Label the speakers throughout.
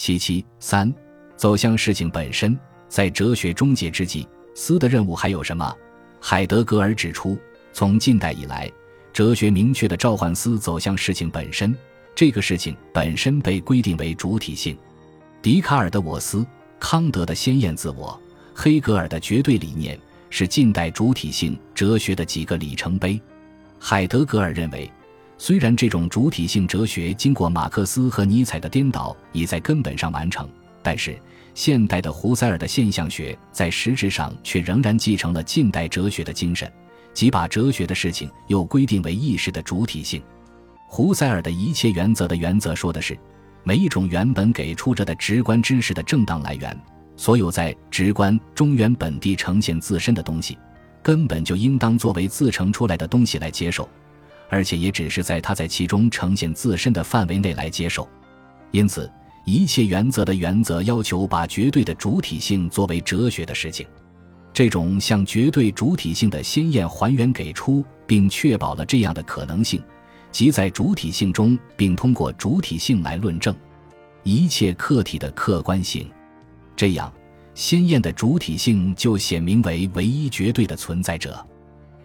Speaker 1: 七七三，走向事情本身，在哲学终结之际，思的任务还有什么？海德格尔指出，从近代以来，哲学明确的召唤思走向事情本身，这个事情本身被规定为主体性。笛卡尔的我思，康德的鲜艳自我，黑格尔的绝对理念，是近代主体性哲学的几个里程碑。海德格尔认为。虽然这种主体性哲学经过马克思和尼采的颠倒，已在根本上完成，但是现代的胡塞尔的现象学在实质上却仍然继承了近代哲学的精神，即把哲学的事情又规定为意识的主体性。胡塞尔的一切原则的原则说的是，每一种原本给出着的直观知识的正当来源，所有在直观中原本地呈现自身的东西，根本就应当作为自成出来的东西来接受。而且也只是在他在其中呈现自身的范围内来接受，因此一切原则的原则要求把绝对的主体性作为哲学的事情，这种向绝对主体性的鲜艳还原给出，并确保了这样的可能性，即在主体性中，并通过主体性来论证一切客体的客观性，这样鲜艳的主体性就显明为唯一绝对的存在者。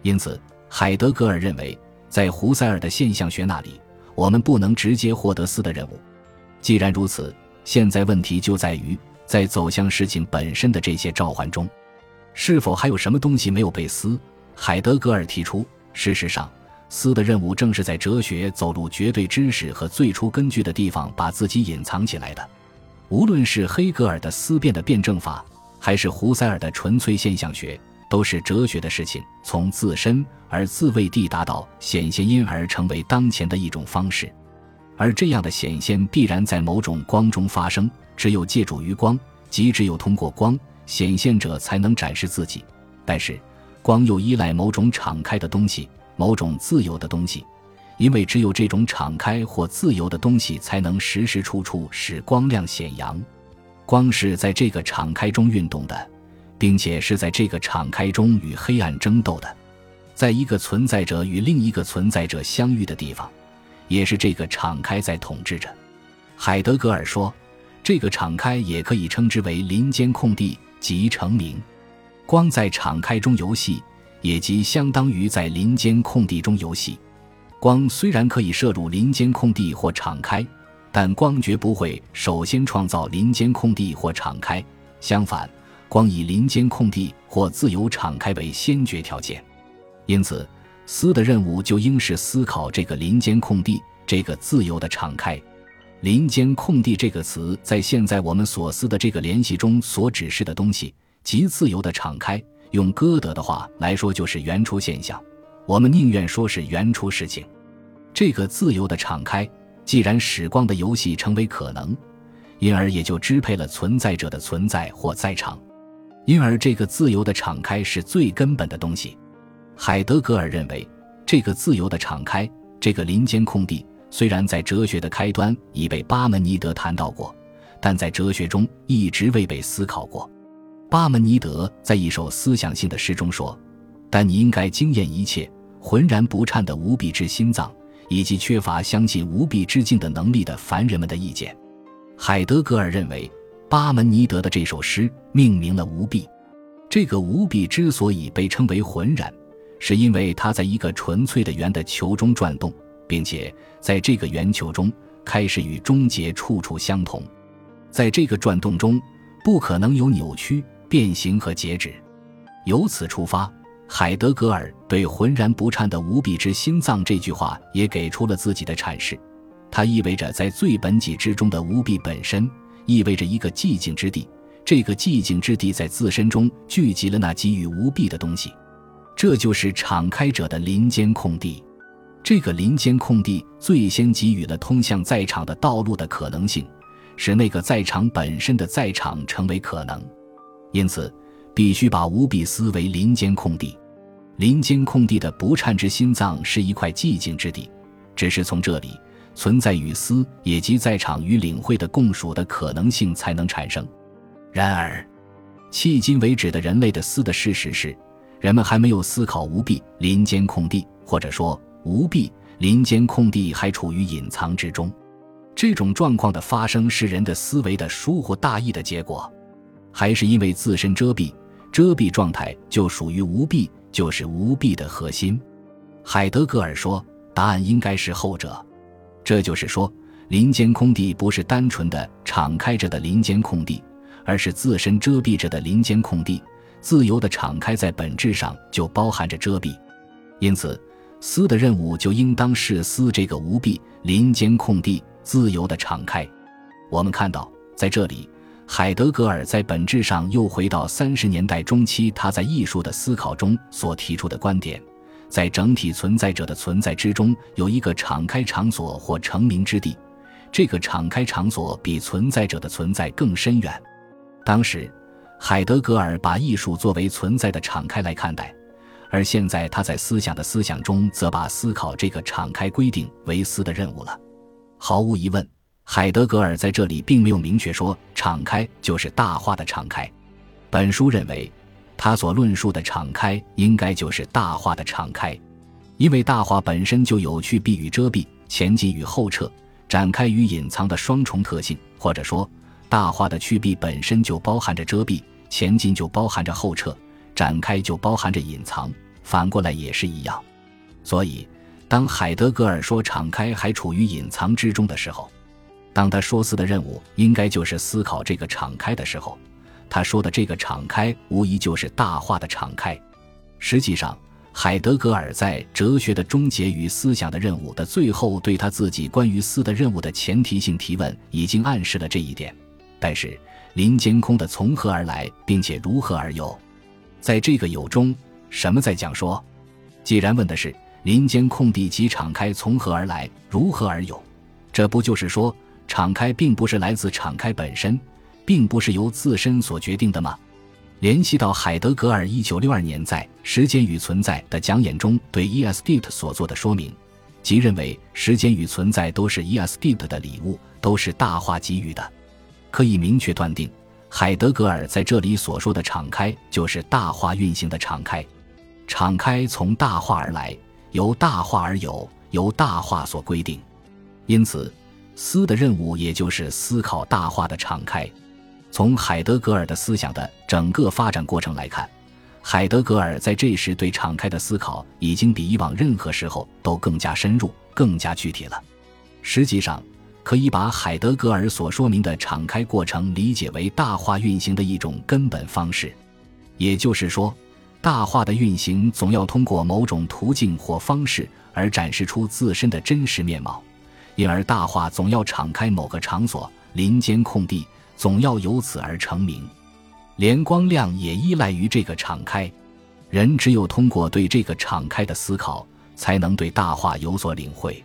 Speaker 1: 因此，海德格尔认为。在胡塞尔的现象学那里，我们不能直接获得思的任务。既然如此，现在问题就在于，在走向事情本身的这些召唤中，是否还有什么东西没有被思？海德格尔提出，事实上，思的任务正是在哲学走入绝对知识和最初根据的地方，把自己隐藏起来的。无论是黑格尔的思辨的辩证法，还是胡塞尔的纯粹现象学。都是哲学的事情，从自身而自为地达到显现，因而成为当前的一种方式。而这样的显现必然在某种光中发生，只有借助于光，即只有通过光，显现者才能展示自己。但是，光又依赖某种敞开的东西，某种自由的东西，因为只有这种敞开或自由的东西，才能时时处处使光亮显扬。光是在这个敞开中运动的。并且是在这个敞开中与黑暗争斗的，在一个存在者与另一个存在者相遇的地方，也是这个敞开在统治着。海德格尔说，这个敞开也可以称之为林间空地即成名。光在敞开中游戏，也即相当于在林间空地中游戏。光虽然可以射入林间空地或敞开，但光绝不会首先创造林间空地或敞开，相反。光以林间空地或自由敞开为先决条件，因此思的任务就应是思考这个林间空地，这个自由的敞开。林间空地这个词在现在我们所思的这个联系中所指示的东西，即自由的敞开。用歌德的话来说，就是原初现象。我们宁愿说是原初事情。这个自由的敞开，既然使光的游戏成为可能，因而也就支配了存在者的存在或在场。因而，这个自由的敞开是最根本的东西。海德格尔认为，这个自由的敞开，这个林间空地，虽然在哲学的开端已被巴门尼德谈到过，但在哲学中一直未被思考过。巴门尼德在一首思想性的诗中说：“但你应该惊艳一切浑然不颤的无比之心脏，以及缺乏相信无比之境的能力的凡人们的意见。”海德格尔认为。巴门尼德的这首诗命名了无弊。这个无弊之所以被称为浑然，是因为它在一个纯粹的圆的球中转动，并且在这个圆球中开始与终结处处相同。在这个转动中，不可能有扭曲、变形和截止。由此出发，海德格尔对“浑然不颤的无比之心脏”这句话也给出了自己的阐释。它意味着在最本己之中的无弊本身。意味着一个寂静之地，这个寂静之地在自身中聚集了那给予无蔽的东西，这就是敞开者的林间空地。这个林间空地最先给予了通向在场的道路的可能性，使那个在场本身的在场成为可能。因此，必须把无比思维林间空地。林间空地的不颤之心脏是一块寂静之地，只是从这里。存在与思，也即在场与领会的共属的可能性才能产生。然而，迄今为止的人类的思的事实是，人们还没有思考无蔽林间空地，或者说无蔽林间空地还处于隐藏之中。这种状况的发生是人的思维的疏忽大意的结果，还是因为自身遮蔽？遮蔽状态就属于无蔽，就是无蔽的核心。海德格尔说，答案应该是后者。这就是说，林间空地不是单纯的敞开着的林间空地，而是自身遮蔽着的林间空地。自由的敞开在本质上就包含着遮蔽，因此，思的任务就应当是思这个无蔽林间空地自由的敞开。我们看到，在这里。海德格尔在本质上又回到三十年代中期他在艺术的思考中所提出的观点：在整体存在者的存在之中，有一个敞开场所或成名之地。这个敞开场所比存在者的存在更深远。当时，海德格尔把艺术作为存在的敞开来看待，而现在他在思想的思想中则把思考这个敞开规定为思的任务了。毫无疑问。海德格尔在这里并没有明确说“敞开”就是大化的敞开。本书认为，他所论述的敞开应该就是大化的敞开，因为大化本身就有去避与遮蔽、前进与后撤、展开与隐藏的双重特性，或者说，大化的去避本身就包含着遮蔽，前进就包含着后撤，展开就包含着隐藏，反过来也是一样。所以，当海德格尔说敞开还处于隐藏之中的时候，当他说“思”的任务应该就是思考这个敞开的时候，他说的这个敞开无疑就是大化的敞开。实际上，海德格尔在《哲学的终结与思想的任务》的最后，对他自己关于“思”的任务的前提性提问，已经暗示了这一点。但是，林间空的从何而来，并且如何而有？在这个有中，什么在讲说？既然问的是林间空地及敞开从何而来，如何而有，这不就是说？敞开并不是来自敞开本身，并不是由自身所决定的吗？联系到海德格尔一九六二年在《时间与存在》的讲演中对 e s d t 所做的说明，即认为时间与存在都是 e s d t 的礼物，都是大化给予的。可以明确断定，海德格尔在这里所说的敞开，就是大化运行的敞开。敞开从大化而来，由大化而有，由大化所规定。因此。思的任务，也就是思考大化的敞开。从海德格尔的思想的整个发展过程来看，海德格尔在这时对敞开的思考，已经比以往任何时候都更加深入、更加具体了。实际上，可以把海德格尔所说明的敞开过程理解为大化运行的一种根本方式。也就是说，大化的运行总要通过某种途径或方式而展示出自身的真实面貌。因而，大化总要敞开某个场所、林间空地，总要由此而成名。连光亮也依赖于这个敞开。人只有通过对这个敞开的思考，才能对大化有所领会。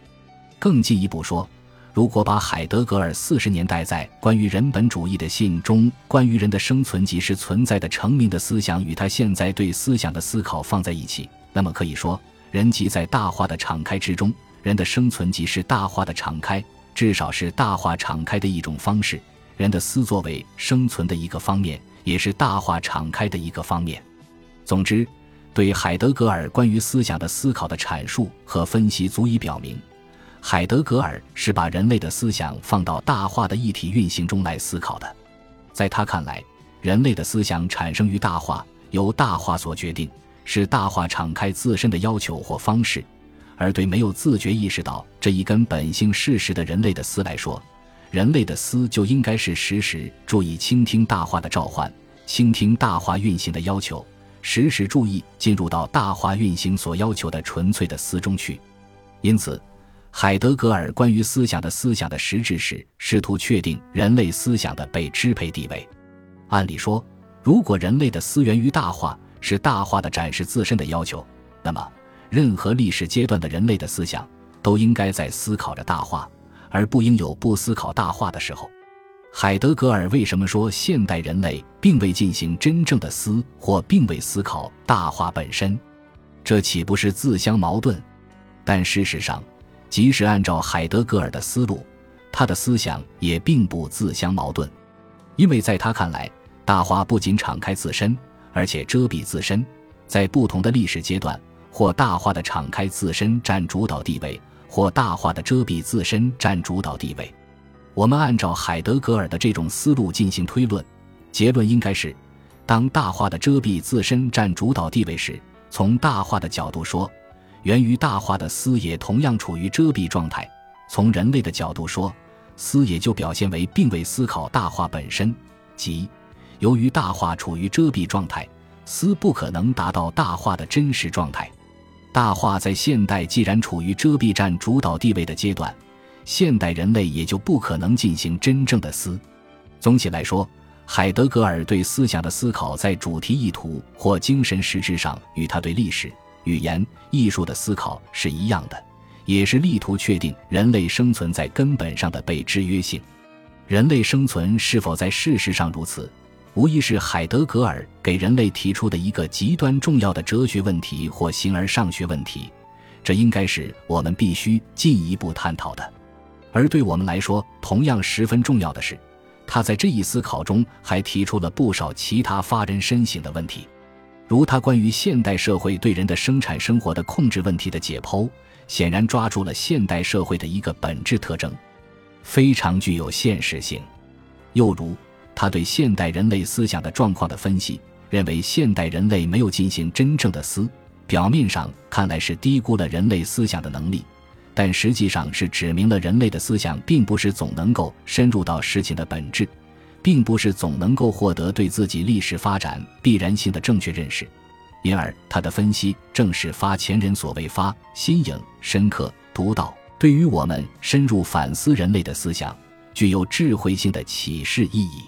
Speaker 1: 更进一步说，如果把海德格尔四十年代在关于人本主义的信中关于人的生存即是存在的成名的思想与他现在对思想的思考放在一起，那么可以说，人即在大化的敞开之中。人的生存即是大化的敞开，至少是大化敞开的一种方式。人的思作为生存的一个方面，也是大化敞开的一个方面。总之，对海德格尔关于思想的思考的阐述和分析，足以表明，海德格尔是把人类的思想放到大化的一体运行中来思考的。在他看来，人类的思想产生于大化，由大化所决定，是大化敞开自身的要求或方式。而对没有自觉意识到这一根本性事实的人类的思来说，人类的思就应该是时时注意倾听大化的召唤，倾听大化运行的要求，时时注意进入到大化运行所要求的纯粹的思中去。因此，海德格尔关于思想的思想的实质是试图确定人类思想的被支配地位。按理说，如果人类的思源于大化，是大化的展示自身的要求，那么。任何历史阶段的人类的思想都应该在思考着大化，而不应有不思考大话的时候。海德格尔为什么说现代人类并未进行真正的思，或并未思考大话本身？这岂不是自相矛盾？但事实上，即使按照海德格尔的思路，他的思想也并不自相矛盾，因为在他看来，大话不仅敞开自身，而且遮蔽自身，在不同的历史阶段。或大话的敞开自身占主导地位，或大化的遮蔽自身占主导地位。我们按照海德格尔的这种思路进行推论，结论应该是：当大化的遮蔽自身占主导地位时，从大化的角度说，源于大化的思也同样处于遮蔽状态；从人类的角度说，思也就表现为并未思考大化本身，即由于大化处于遮蔽状态，思不可能达到大化的真实状态。大化在现代既然处于遮蔽占主导地位的阶段。现代人类也就不可能进行真正的思。总体来说，海德格尔对思想的思考，在主题意图或精神实质上，与他对历史、语言、艺术的思考是一样的，也是力图确定人类生存在根本上的被制约性。人类生存是否在事实上如此，无疑是海德格尔给人类提出的一个极端重要的哲学问题或形而上学问题。这应该是我们必须进一步探讨的。而对我们来说，同样十分重要的是，他在这一思考中还提出了不少其他发人深省的问题，如他关于现代社会对人的生产生活的控制问题的解剖，显然抓住了现代社会的一个本质特征，非常具有现实性；又如他对现代人类思想的状况的分析，认为现代人类没有进行真正的思，表面上看来是低估了人类思想的能力。但实际上是指明了人类的思想并不是总能够深入到事情的本质，并不是总能够获得对自己历史发展必然性的正确认识，因而他的分析正是发前人所未发、新颖、深刻、独到，对于我们深入反思人类的思想具有智慧性的启示意义。